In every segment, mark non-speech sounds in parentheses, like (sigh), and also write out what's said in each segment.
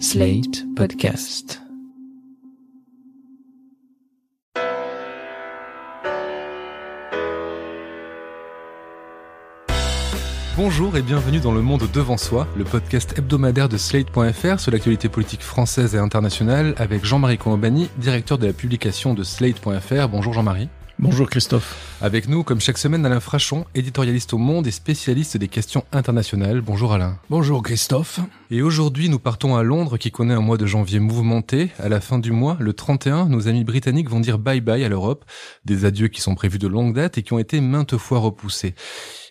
Slate Podcast. Bonjour et bienvenue dans Le Monde Devant Soi, le podcast hebdomadaire de Slate.fr sur l'actualité politique française et internationale avec Jean-Marie Colombani, directeur de la publication de Slate.fr. Bonjour Jean-Marie. Bonjour Christophe. Avec nous, comme chaque semaine, Alain Frachon, éditorialiste au Monde et spécialiste des questions internationales. Bonjour Alain. Bonjour Christophe. Et aujourd'hui, nous partons à Londres qui connaît un mois de janvier mouvementé. À la fin du mois, le 31, nos amis britanniques vont dire bye bye à l'Europe. Des adieux qui sont prévus de longue date et qui ont été maintes fois repoussés.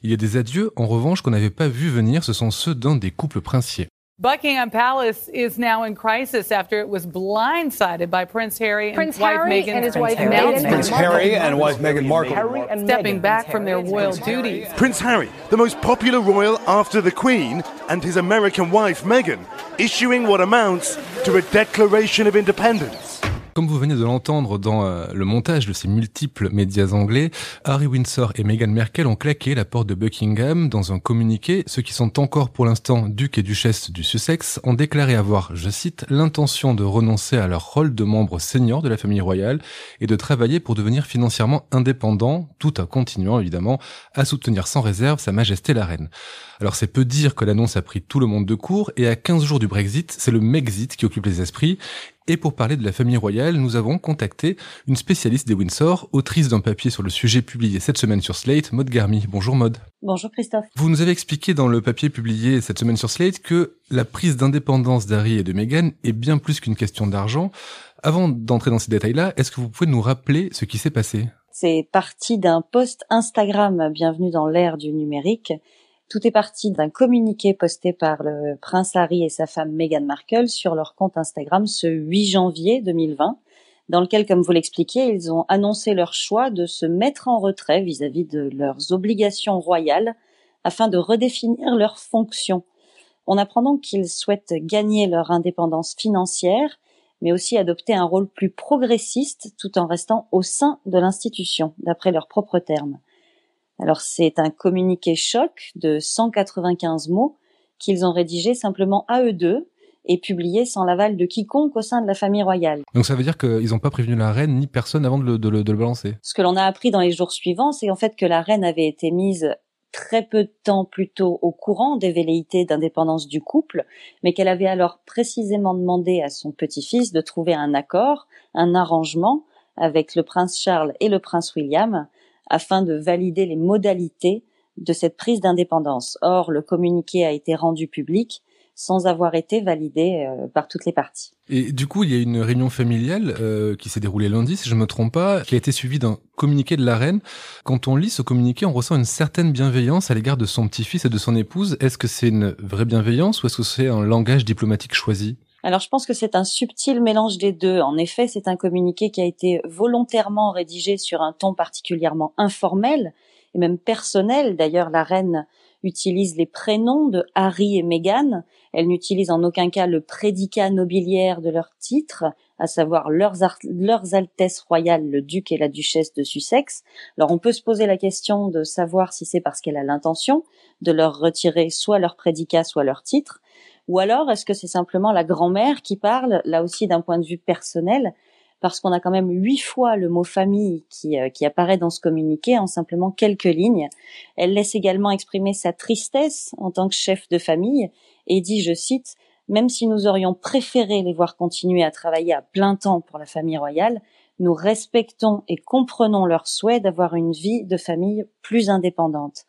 Il y a des adieux, en revanche, qu'on n'avait pas vu venir, ce sont ceux d'un des couples princiers. Buckingham Palace is now in crisis after it was blindsided by Prince Harry and Prince wife Harry Meghan and his wife announcement Meghan Prince Harry and wife Meghan Markle. stepping back from their royal duties. Prince Harry, the most popular royal after the Queen, and his American wife Meghan, issuing what amounts to a Declaration of Independence. Comme vous venez de l'entendre dans euh, le montage de ces multiples médias anglais, Harry Windsor et Meghan Merkel ont claqué la porte de Buckingham dans un communiqué. Ceux qui sont encore pour l'instant ducs et duchesses du Sussex ont déclaré avoir, je cite, l'intention de renoncer à leur rôle de membres seniors de la famille royale et de travailler pour devenir financièrement indépendants, tout en continuant évidemment à soutenir sans réserve Sa Majesté la Reine. Alors c'est peu dire que l'annonce a pris tout le monde de court et à 15 jours du Brexit, c'est le Mexit qui occupe les esprits. Et pour parler de la famille royale, nous avons contacté une spécialiste des Windsor, autrice d'un papier sur le sujet publié cette semaine sur Slate, Maud Garmy. Bonjour Maud. Bonjour Christophe. Vous nous avez expliqué dans le papier publié cette semaine sur Slate que la prise d'indépendance d'Harry et de Meghan est bien plus qu'une question d'argent. Avant d'entrer dans ces détails-là, est-ce que vous pouvez nous rappeler ce qui s'est passé? C'est parti d'un post Instagram Bienvenue dans l'ère du numérique. Tout est parti d'un communiqué posté par le prince Harry et sa femme Meghan Markle sur leur compte Instagram ce 8 janvier 2020, dans lequel, comme vous l'expliquiez, ils ont annoncé leur choix de se mettre en retrait vis-à-vis de leurs obligations royales afin de redéfinir leurs fonctions. On apprend donc qu'ils souhaitent gagner leur indépendance financière, mais aussi adopter un rôle plus progressiste tout en restant au sein de l'institution, d'après leurs propres termes. Alors c'est un communiqué choc de 195 mots qu'ils ont rédigé simplement à eux deux et publié sans l'aval de quiconque au sein de la famille royale. Donc ça veut dire qu'ils n'ont pas prévenu la reine ni personne avant de le, de le- de le balancer. Ce que l'on a appris dans les jours suivants, c'est en fait que la reine avait été mise très peu de temps plus tôt au courant des velléités d'indépendance du couple, mais qu'elle avait alors précisément demandé à son petit-fils de trouver un accord, un arrangement avec le prince Charles et le prince William afin de valider les modalités de cette prise d'indépendance. Or, le communiqué a été rendu public sans avoir été validé euh, par toutes les parties. Et du coup, il y a une réunion familiale euh, qui s'est déroulée lundi, si je me trompe pas, qui a été suivie d'un communiqué de la reine. Quand on lit ce communiqué, on ressent une certaine bienveillance à l'égard de son petit-fils et de son épouse. Est-ce que c'est une vraie bienveillance ou est-ce que c'est un langage diplomatique choisi? Alors je pense que c'est un subtil mélange des deux. En effet, c'est un communiqué qui a été volontairement rédigé sur un ton particulièrement informel et même personnel. D'ailleurs, la reine utilise les prénoms de Harry et Meghan. Elle n'utilise en aucun cas le prédicat nobiliaire de leur titre, à savoir leurs, leurs altesses royales, le duc et la duchesse de Sussex. Alors on peut se poser la question de savoir si c'est parce qu'elle a l'intention de leur retirer soit leur prédicat, soit leur titre. Ou alors, est-ce que c'est simplement la grand-mère qui parle, là aussi d'un point de vue personnel, parce qu'on a quand même huit fois le mot famille qui, euh, qui apparaît dans ce communiqué en simplement quelques lignes. Elle laisse également exprimer sa tristesse en tant que chef de famille et dit, je cite, Même si nous aurions préféré les voir continuer à travailler à plein temps pour la famille royale, nous respectons et comprenons leur souhait d'avoir une vie de famille plus indépendante.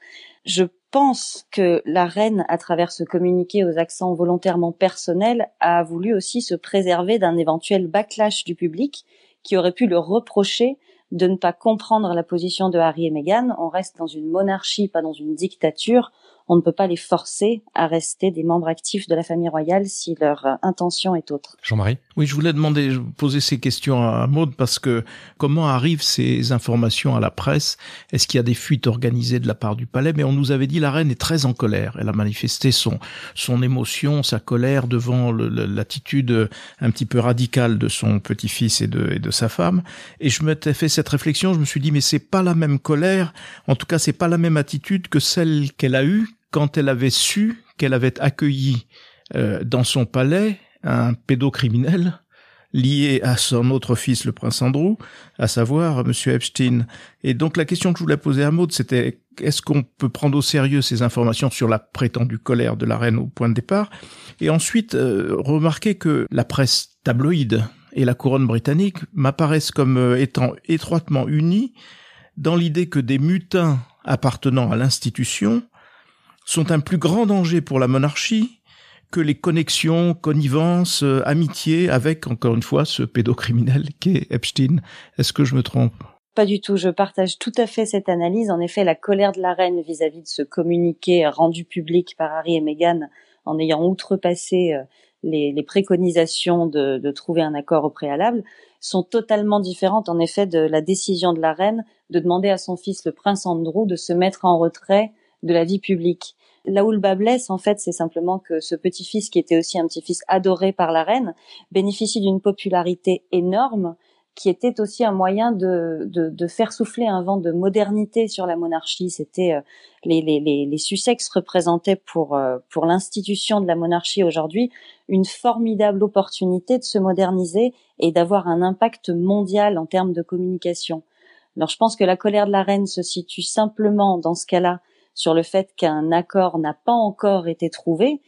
Je pense que la reine, à travers ce communiqué aux accents volontairement personnels, a voulu aussi se préserver d'un éventuel backlash du public qui aurait pu le reprocher de ne pas comprendre la position de Harry et Meghan. On reste dans une monarchie, pas dans une dictature. On ne peut pas les forcer à rester des membres actifs de la famille royale si leur euh, intention est autre. Jean-Marie? Oui, je voulais demander, je poser ces questions à Maud parce que comment arrivent ces informations à la presse? Est-ce qu'il y a des fuites organisées de la part du palais? Mais on nous avait dit la reine est très en colère. Elle a manifesté son son émotion, sa colère devant l'attitude un petit peu radicale de son petit-fils et de, et de sa femme. Et je m'étais fait cette réflexion. Je me suis dit mais c'est pas la même colère. En tout cas, c'est pas la même attitude que celle qu'elle a eue quand elle avait su qu'elle avait accueilli euh, dans son palais un pédocriminel lié à son autre fils, le prince Andrew, à savoir Monsieur Epstein. Et donc la question que je voulais poser à Maud, c'était est-ce qu'on peut prendre au sérieux ces informations sur la prétendue colère de la reine au point de départ? Et ensuite, euh, remarquer que la presse tabloïde et la couronne britannique m'apparaissent comme euh, étant étroitement unis dans l'idée que des mutins appartenant à l'institution sont un plus grand danger pour la monarchie que les connexions, connivences, euh, amitiés avec, encore une fois, ce pédocriminel qu'est Epstein. Est-ce que je me trompe? Pas du tout. Je partage tout à fait cette analyse. En effet, la colère de la reine vis-à-vis de ce communiqué rendu public par Harry et Meghan en ayant outrepassé euh, les, préconisations de, de, trouver un accord au préalable sont totalement différentes en effet de la décision de la reine de demander à son fils le prince Andrew de se mettre en retrait de la vie publique. Là où le bas blesse, en fait, c'est simplement que ce petit-fils, qui était aussi un petit-fils adoré par la reine, bénéficie d'une popularité énorme, qui était aussi un moyen de, de, faire souffler un vent de modernité sur la monarchie. C'était euh, les, les, les, Sussex représentaient pour euh, pour l'institution de la monarchie aujourd'hui une formidable opportunité de se moderniser et d'avoir un impact mondial en termes de communication. Alors je pense que la colère de la reine se situe simplement dans ce cas-là sur le fait qu'un accord n'a pas encore été trouvé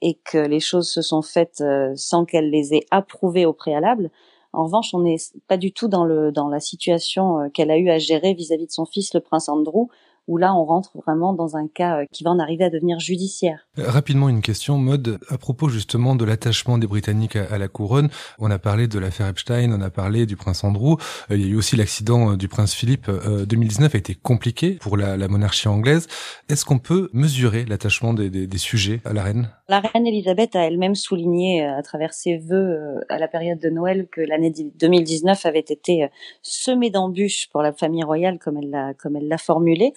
et que les choses se sont faites euh, sans qu'elle les ait approuvées au préalable. En revanche, on n'est pas du tout dans le dans la situation euh, qu'elle a eu à gérer vis-à-vis de son fils, le prince Andrew, où là on rentre vraiment dans un cas euh, qui va en arriver à devenir judiciaire. Euh, rapidement une question, mode à propos justement de l'attachement des Britanniques à, la couronne. On a parlé de l'affaire Epstein, on a parlé du prince Andrew. Euh, il y a eu aussi l'accident du prince Philippe. 2019 a été compliqué pour la, monarchie anglaise. Est-ce qu'on peut mesurer l'attachement des, des, sujets à la reine? La reine Elisabeth a elle-même souligné à travers ses vœux à la période de Noël que l'année 2019 avait été semée d'embûches pour la famille royale comme elle l'a comme elle l'a formulé.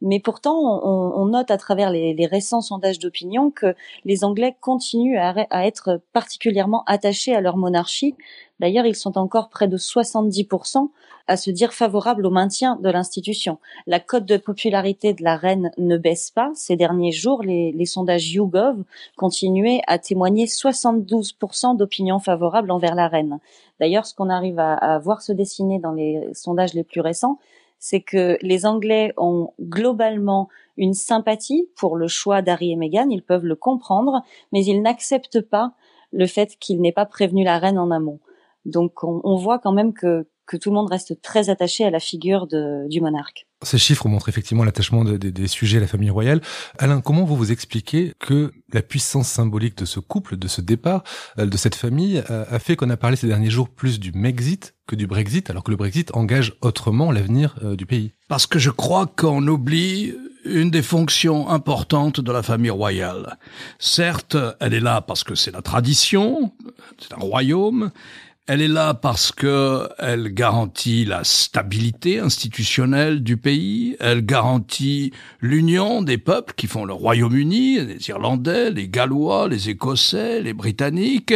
Mais pourtant, on, on note à travers les, les récents sondages d'opinion que les Anglais continuent à, à, être particulièrement attachés à leur monarchie. D'ailleurs, ils sont encore près de 70% à se dire favorables au maintien de l'institution. La cote de popularité de la reine ne baisse pas. Ces derniers jours, les, les sondages YouGov continuaient à témoigner 72% d'opinion favorable envers la reine. D'ailleurs, ce qu'on arrive à, à voir se dessiner dans les sondages les plus récents, c'est que les Anglais ont globalement une sympathie pour le choix d'Harry et Meghan, ils peuvent le comprendre, mais ils n'acceptent pas le fait qu'il n'ait pas prévenu la reine en amont. Donc on, voit quand même que, que tout le monde reste très attaché à la figure du monarque. Ces chiffres montrent effectivement l'attachement des sujets à la famille royale. Alain, comment vous vous expliquez que la puissance symbolique de ce couple, de ce départ, euh, de cette famille, euh, a fait qu'on a parlé ces derniers jours plus du Mexit que du Brexit, alors que le Brexit engage autrement l'avenir euh, du pays? Parce que je crois qu'on oublie une des fonctions importantes de la famille royale. Certes, elle est là parce que c'est la tradition, c'est un royaume, elle est là parce que elle garantit la stabilité institutionnelle du pays, elle garantit l'union des peuples qui font le Royaume-Uni, les Irlandais, les Gallois, les Écossais, les Britanniques.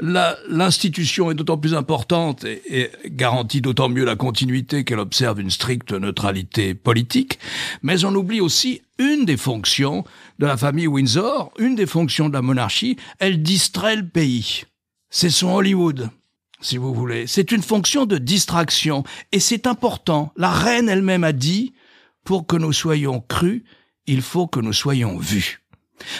L'institution est d'autant plus importante et, et garantit d'autant mieux la continuité qu'elle observe une stricte neutralité politique, mais on oublie aussi une des fonctions de la famille Windsor, une des fonctions de la monarchie, elle distrait le pays. C'est son Hollywood si vous voulez. C'est une fonction de distraction et c'est important. La reine elle-même a dit, pour que nous soyons crus, il faut que nous soyons vus.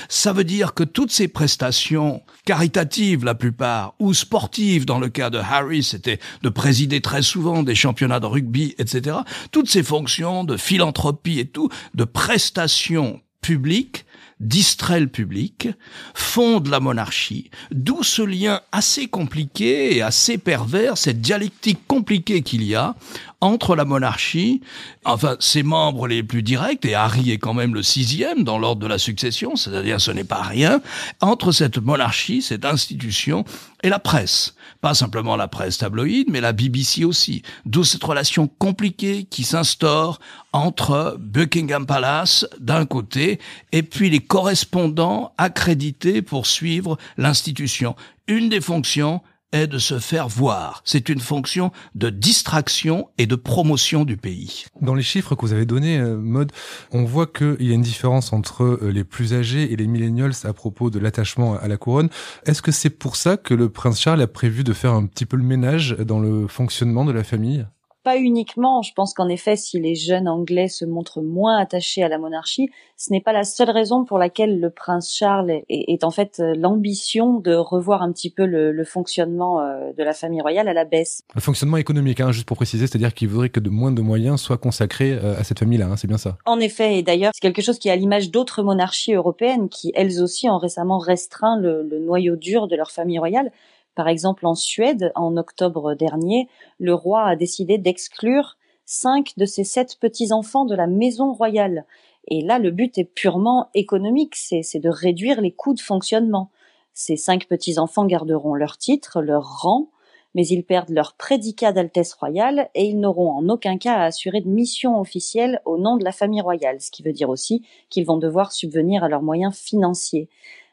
Ça veut dire que toutes ces prestations caritatives, la plupart, ou sportives, dans le cas de Harry, c'était de présider très souvent des championnats de rugby, etc., toutes ces fonctions de philanthropie et tout, de prestations publiques, distrait le public, fonde la monarchie, d'où ce lien assez compliqué et assez pervers, cette dialectique compliquée qu'il y a entre la monarchie, enfin ses membres les plus directs, et Harry est quand même le sixième dans l'ordre de la succession, c'est-à-dire ce n'est pas rien, entre cette monarchie, cette institution, et la presse. Pas simplement la presse tabloïde, mais la BBC aussi. D'où cette relation compliquée qui s'instaure entre Buckingham Palace d'un côté et puis les correspondants accrédités pour suivre l'institution. Une des fonctions, est de se faire voir. C'est une fonction de distraction et de promotion du pays. Dans les chiffres que vous avez donnés, euh, Mode, on voit qu'il y a une différence entre euh, les plus âgés et les millennials à propos de l'attachement à la couronne. Est-ce que c'est pour ça que le prince Charles a prévu de faire un petit peu le ménage dans le fonctionnement de la famille? Pas uniquement. Je pense qu'en effet, si les jeunes Anglais se montrent moins attachés à la monarchie, ce n'est pas la seule raison pour laquelle le prince Charles est, en fait euh, l'ambition de revoir un petit peu le, fonctionnement euh, de la famille royale à la baisse. Le fonctionnement économique, hein, juste pour préciser, c'est-à-dire qu'il voudrait que de moins de moyens soient consacrés euh, à cette famille-là, hein, c'est bien ça. En effet, et d'ailleurs, c'est quelque chose qui est à l'image d'autres monarchies européennes qui, elles aussi, ont récemment restreint le, le noyau dur de leur famille royale. Par exemple, en Suède, en octobre dernier, le roi a décidé d'exclure cinq de ses sept petits-enfants de la maison royale. Et là, le but est purement économique, c'est de réduire les coûts de fonctionnement. Ces cinq petits-enfants garderont leur titre, leur rang, mais ils perdent leur prédicat d'Altesse royale et ils n'auront en aucun cas à assurer de mission officielle au nom de la famille royale, ce qui veut dire aussi qu'ils vont devoir subvenir à leurs moyens financiers.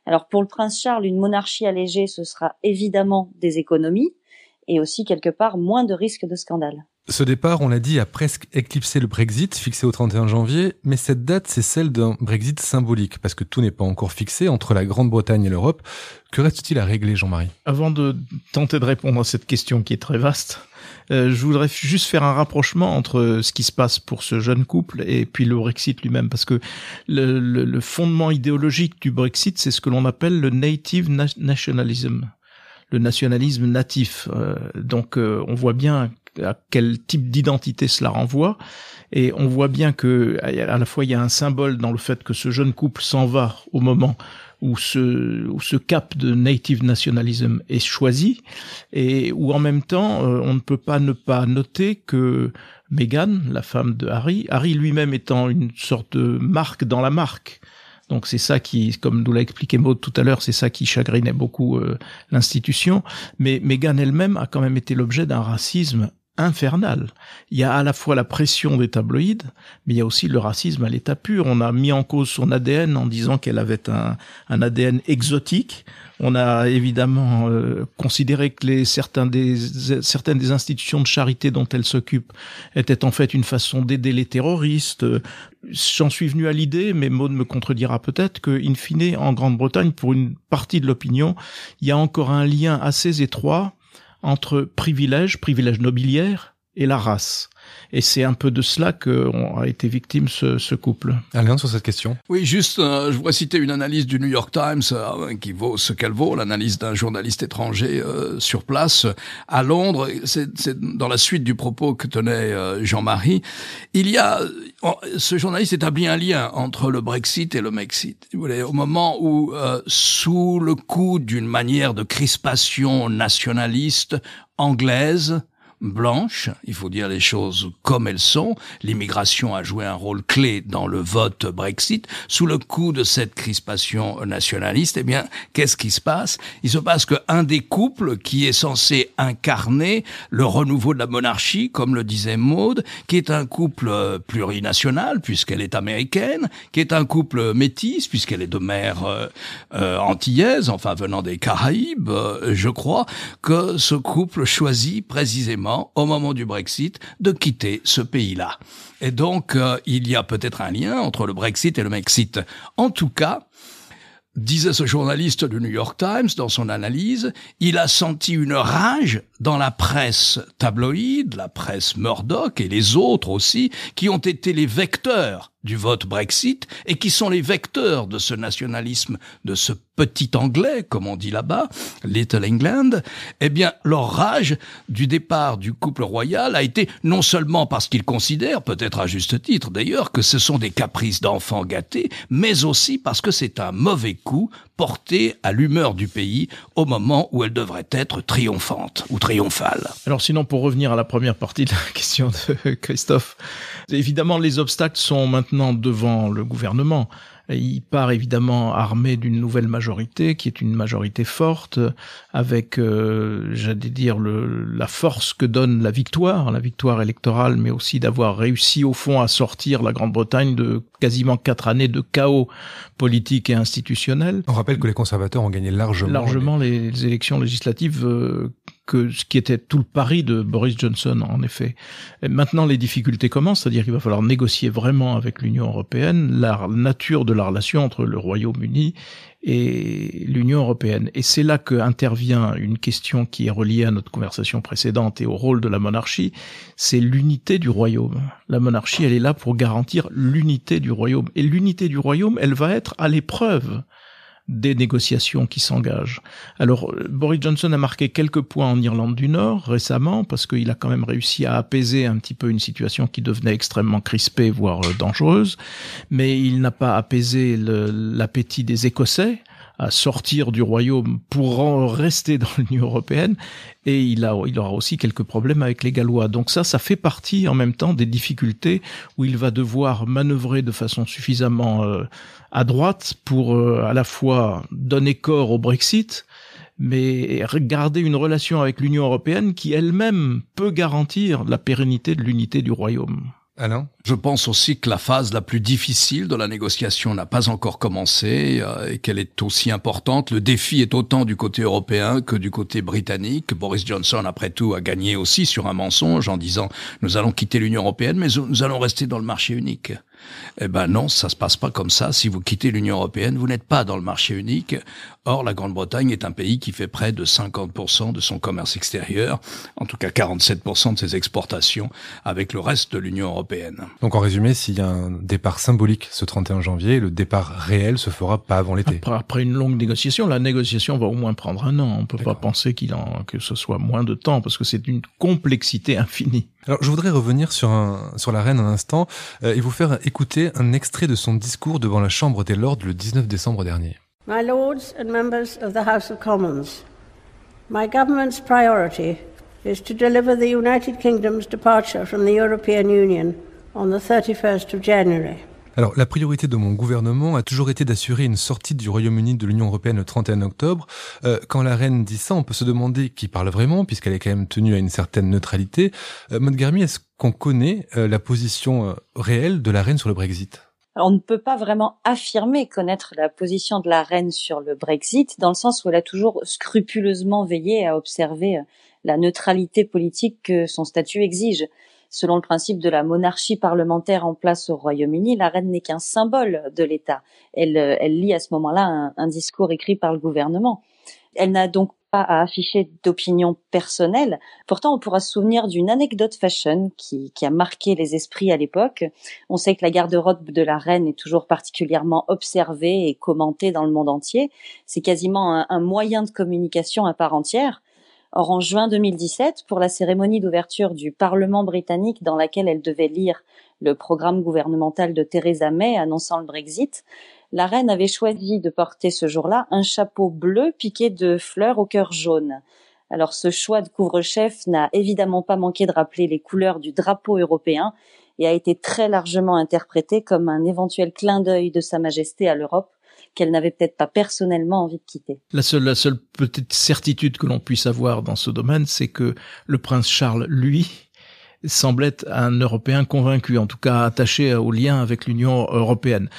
Alors pour le prince Charles, une monarchie allégée, ce sera évidemment des économies et aussi quelque part moins de risques de scandale. Ce départ, on l'a dit, a presque éclipsé le Brexit, fixé au 31 janvier, mais cette date, c'est celle d'un Brexit symbolique, parce que tout n'est pas encore fixé entre la Grande-Bretagne et l'Europe. Que reste-t-il à régler, Jean-Marie? Avant de tenter de répondre à cette question qui est très vaste, euh, je voudrais juste faire un rapprochement entre ce qui se passe pour ce jeune couple et puis le Brexit lui-même, parce que le, fondement idéologique du Brexit, c'est ce que l'on appelle le native nationalism, le nationalisme natif. Euh, donc euh, on voit bien à quel type d'identité cela renvoie. Et on voit bien que à la fois il y a un symbole dans le fait que ce jeune couple s'en va au moment où ce, où ce cap de native nationalism est choisi et où en même temps euh, on ne peut pas ne pas noter que Meghan, la femme de Harry, Harry lui-même étant une sorte de marque dans la marque. Donc c'est ça qui, comme nous l'a expliqué Maud tout à l'heure, c'est ça qui chagrinait beaucoup euh, l'institution. Mais Meghan elle-même a quand même été l'objet d'un racisme infernal. Il y a à la fois la pression des tabloïds, mais il y a aussi le racisme à l'état pur. On a mis en cause son ADN en disant qu'elle avait un, un, ADN exotique. On a évidemment euh, considéré que les, certains des, certaines des institutions de charité dont elle s'occupe étaient en fait une façon d'aider les terroristes. J'en suis venu à l'idée, mais Maud me contredira peut-être, que, in fine, en Grande-Bretagne, pour une partie de l'opinion, il y a encore un lien assez étroit entre privilèges, privilèges nobiliaires et la race. Et c'est un peu de cela qu'ont a été victime ce, ce couple. Alain, sur cette question Oui, juste, euh, je voudrais citer une analyse du New York Times euh, qui vaut ce qu'elle vaut, l'analyse d'un journaliste étranger euh, sur place à Londres. C'est dans la suite du propos que tenait Jean-Marie. Il y a, ce journaliste établit un lien entre le Brexit et le Mexit. Vous voulez, au moment où, sous le coup d'une manière de crispation nationaliste anglaise, blanche, il faut dire les choses comme elles sont. L'immigration a joué un rôle clé dans le vote Brexit. Sous le coup de cette crispation nationaliste, eh bien, qu'est-ce qui se passe? Il se passe qu'un des couples qui est censé incarner le renouveau de la monarchie, comme le disait Maude, qui est un couple euh, plurinational puisqu'elle est américaine, qui est un couple métis puisqu'elle est de mère euh, euh, antillaise, enfin venant des Caraïbes, je crois que ce couple choisit précisément au moment du Brexit, de quitter ce pays-là. Et donc, euh, il y a peut-être un lien entre le Brexit et le Mexit. En tout cas, disait ce journaliste du New York Times dans son analyse, il a senti une rage dans la presse tabloïde, la presse Murdoch et les autres aussi, qui ont été les vecteurs du vote Brexit et qui sont les vecteurs de ce nationalisme, de ce petit anglais, comme on dit là-bas, Little England, eh bien, leur rage du départ du couple royal a été non seulement parce qu'ils considèrent, peut-être à juste titre d'ailleurs, que ce sont des caprices d'enfants gâtés, mais aussi parce que c'est un mauvais coup porté à l'humeur du pays au moment où elle devrait être triomphante ou triomphale. Alors sinon, pour revenir à la première partie de la (laughs) question de Christophe, évidemment, les obstacles sont maintenant devant le gouvernement. Il part évidemment armé d'une nouvelle majorité, qui est une majorité forte, avec, euh, j'allais dire, le, la force que donne la victoire, la victoire électorale, mais aussi d'avoir réussi au fond à sortir la Grande-Bretagne de quasiment quatre années de chaos politique et institutionnel. On rappelle que les conservateurs ont gagné largement. Largement les, élections législatives. Euh, que ce qui était tout le pari de Boris Johnson, en effet. Et maintenant, les difficultés commencent, c'est-à-dire qu'il va falloir négocier vraiment avec l'Union européenne la nature de la relation entre le Royaume-Uni et l'Union européenne. Et c'est là que intervient une question qui est reliée à notre conversation précédente et au rôle de la monarchie, c'est l'unité du royaume. La monarchie, elle est là pour garantir l'unité du royaume. Et l'unité du royaume, elle va être à l'épreuve des négociations qui s'engagent. Alors, Boris Johnson a marqué quelques points en Irlande du Nord récemment, parce qu'il a quand même réussi à apaiser un petit peu une situation qui devenait extrêmement crispée, voire euh, dangereuse, mais il n'a pas apaisé l'appétit des Écossais à sortir du royaume pour rester dans l'Union européenne et il aura aussi quelques problèmes avec les Gallois. Donc ça ça fait partie en même temps des difficultés où il va devoir manœuvrer de façon suffisamment euh, à droite pour euh, à la fois donner corps au Brexit mais garder une relation avec l'Union européenne qui elle-même peut garantir la pérennité de l'unité du royaume. Alain Je pense aussi que la phase la plus difficile de la négociation n'a pas encore commencé euh, et qu'elle est aussi importante. Le défi est autant du côté européen que du côté britannique. Boris Johnson, après tout, a gagné aussi sur un mensonge en disant nous allons quitter l'Union européenne, mais nous allons rester dans le marché unique. Eh ben non, ça se passe pas comme ça. Si vous quittez l'Union européenne, vous n'êtes pas dans le marché unique. Or, la Grande-Bretagne est un pays qui fait près de 50% de son commerce extérieur, en tout cas 47% de ses exportations avec le reste de l'Union européenne. Donc en résumé, s'il y a un départ symbolique ce 31 janvier, le départ réel se fera pas avant l'été. Après, une longue négociation, la négociation va au moins prendre un an. On peut pas penser qu'il en, que ce soit moins de temps parce que c'est une complexité infinie. Alors, je voudrais revenir sur, un, sur la reine un instant euh, et vous faire écouter un extrait de son discours devant la Chambre des Lords le 19 décembre dernier. My Lords and members of the House of Commons, my government's priority is to deliver the United Kingdom's departure from the European Union on the 31st of January. Alors, la priorité de mon gouvernement a toujours été d'assurer une sortie du Royaume-Uni de l'Union européenne le 31 octobre. Euh, quand la reine dit ça, on peut se demander qui parle vraiment, puisqu'elle est quand même tenue à une certaine neutralité. Euh, Garmi, est-ce qu'on connaît euh, la position euh, réelle de la reine sur le Brexit? On ne peut pas vraiment affirmer connaître la position de la reine sur le Brexit, dans le sens où elle a toujours scrupuleusement veillé à observer la neutralité politique que son statut exige. Selon le principe de la monarchie parlementaire en place au Royaume-Uni, la reine n'est qu'un symbole de l'État. Elle, euh, elle lit à ce moment-là un, discours écrit par le gouvernement. Elle n'a donc pas à afficher d'opinion personnelle. Pourtant, on pourra se souvenir d'une anecdote fashion qui, qui, a marqué les esprits à l'époque. On sait que la garde-robe de la reine est toujours particulièrement observée et commentée dans le monde entier. C'est quasiment un moyen de communication à part entière. Or, en juin 2017, pour la cérémonie d'ouverture du Parlement britannique dans laquelle elle devait lire le programme gouvernemental de Theresa May annonçant le Brexit, la reine avait choisi de porter ce jour-là un chapeau bleu piqué de fleurs au cœur jaune. Alors ce choix de couvre-chef n'a évidemment pas manqué de rappeler les couleurs du drapeau européen et a été très largement interprété comme un éventuel clin d'œil de Sa Majesté à l'Europe qu'elle n'avait peut-être pas personnellement envie de quitter. La seule, la seule petite certitude que l'on puisse avoir dans ce domaine, c'est que le prince Charles, lui, semble être un Européen convaincu, en tout cas attaché au lien avec l'Union européenne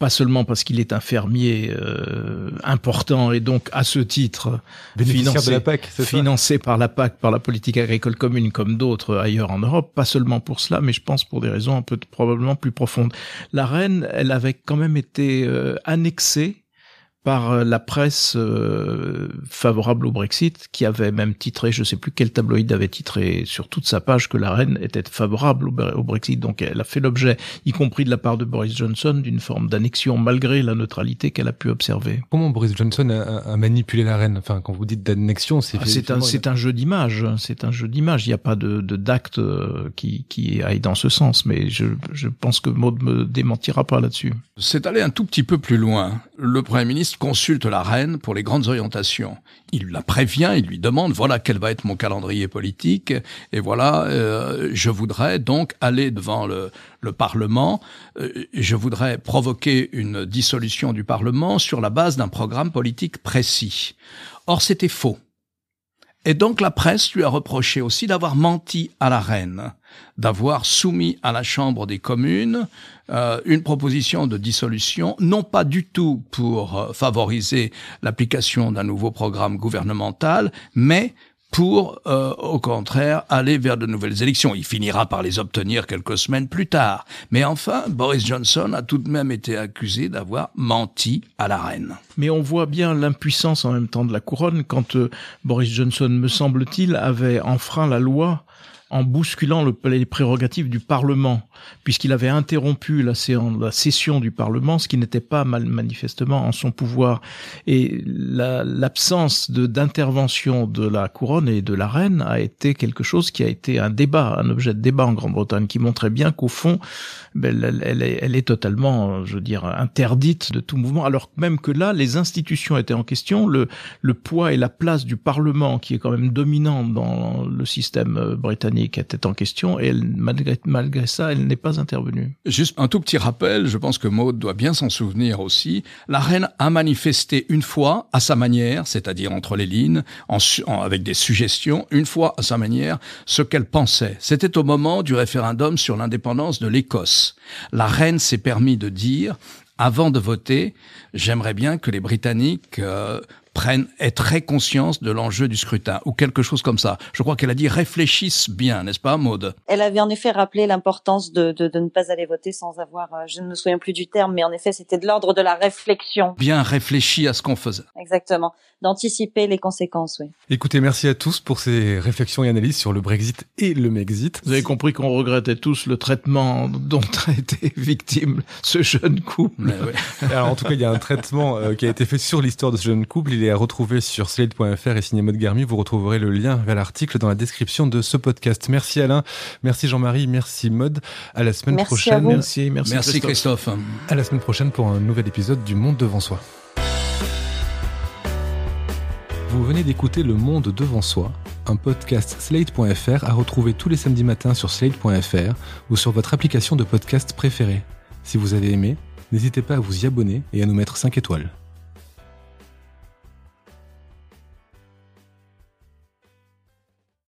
pas seulement parce qu'il est un fermier euh, important et donc à ce titre financé, la PAC, financé par la PAC, par la politique agricole commune comme d'autres ailleurs en Europe, pas seulement pour cela, mais je pense pour des raisons un peu probablement plus profondes. La reine, elle avait quand même été euh, annexée par euh, la presse euh, favorable au Brexit, qui avait même titré, je ne sais plus quel tabloïd avait titré sur toute sa page que la reine était favorable au, Brexit. Donc elle a fait l'objet, y compris de la part de Boris Johnson, d'une forme d'annexion malgré la neutralité qu'elle a pu observer. Comment Boris Johnson a, manipulé la reine? Enfin, quand vous dites d'annexion, c'est ah, c'est un, c'est un jeu d'image. C'est un jeu d'image. Il n'y a pas de, d'acte euh, qui, qui aille dans ce sens, mais je, je pense que Maud me démentira pas là-dessus. C'est aller un tout petit peu plus loin. Le Premier ministre consulte la reine pour les grandes orientations. Il la prévient, il lui demande voilà quel va être mon calendrier politique et voilà euh, je voudrais donc aller devant le, le Parlement, euh, je voudrais provoquer une dissolution du Parlement sur la base d'un programme politique précis. Or c'était faux. Et donc la presse lui a reproché aussi d'avoir menti à la reine, d'avoir soumis à la Chambre des communes euh, une proposition de dissolution, non pas du tout pour euh, favoriser l'application d'un nouveau programme gouvernemental, mais pour, euh, au contraire, aller vers de nouvelles élections. Il finira par les obtenir quelques semaines plus tard. Mais enfin, Boris Johnson a tout de même été accusé d'avoir menti à la reine. Mais on voit bien l'impuissance en même temps de la couronne quand euh, Boris Johnson, me semble-t-il, avait enfreint la loi en bousculant le, les prérogatives du Parlement, puisqu'il avait interrompu la, session du Parlement, ce qui n'était pas manifestement en son pouvoir. Et l'absence d'intervention de la couronne et de la reine a été quelque chose qui a été un débat, un objet de débat en Grande-Bretagne, qui montrait bien qu'au fond, ben, elle, elle, est, elle, est, totalement, je veux dire, interdite de tout mouvement, alors même que là, les institutions étaient en question, le, le poids et la place du Parlement, qui est quand même dominant dans le système euh, britannique, qui était en question et malgré, malgré ça, elle n'est pas intervenue. Juste un tout petit rappel, je pense que Maud doit bien s'en souvenir aussi. La reine a manifesté une fois à sa manière, c'est-à-dire entre les lignes, avec des suggestions, une fois à sa manière, ce qu'elle pensait. C'était au moment du référendum sur l'indépendance de l'Écosse. La reine s'est permis de dire avant de voter, j'aimerais bien que les Britanniques euh, prennent, aient très conscience de l'enjeu du scrutin, ou quelque chose comme ça. Je crois qu'elle a dit réfléchissent bien, n'est-ce pas, Maude? Elle avait en effet rappelé l'importance de, de, de, ne pas aller voter sans avoir, euh, je ne me souviens plus du terme, mais en effet, c'était de l'ordre de la réflexion. Bien réfléchi à ce qu'on faisait. Exactement, d'anticiper les conséquences, oui. Écoutez, merci à tous pour ces réflexions et analyses sur le Brexit et le Mexit. Vous avez compris qu'on regrettait tous le traitement dont a été victime ce jeune couple. (laughs) Alors, en tout cas, il y a un traitement euh, qui a été fait sur l'histoire de ce jeune couple. Il est à retrouver sur slate.fr et signé Mode Garmi. Vous retrouverez le lien vers l'article dans la description de ce podcast. Merci Alain, merci Jean-Marie, merci Mode. À la semaine prochaine. merci, merci, merci Christophe. Christophe. À la semaine prochaine pour un nouvel épisode du Monde devant soi. Vous venez d'écouter Le Monde devant soi, un podcast slate.fr à retrouver tous les samedis matins sur slate.fr ou sur votre application de podcast préférée. Si vous avez aimé, n'hésitez pas à vous y abonner et à nous mettre 5 étoiles.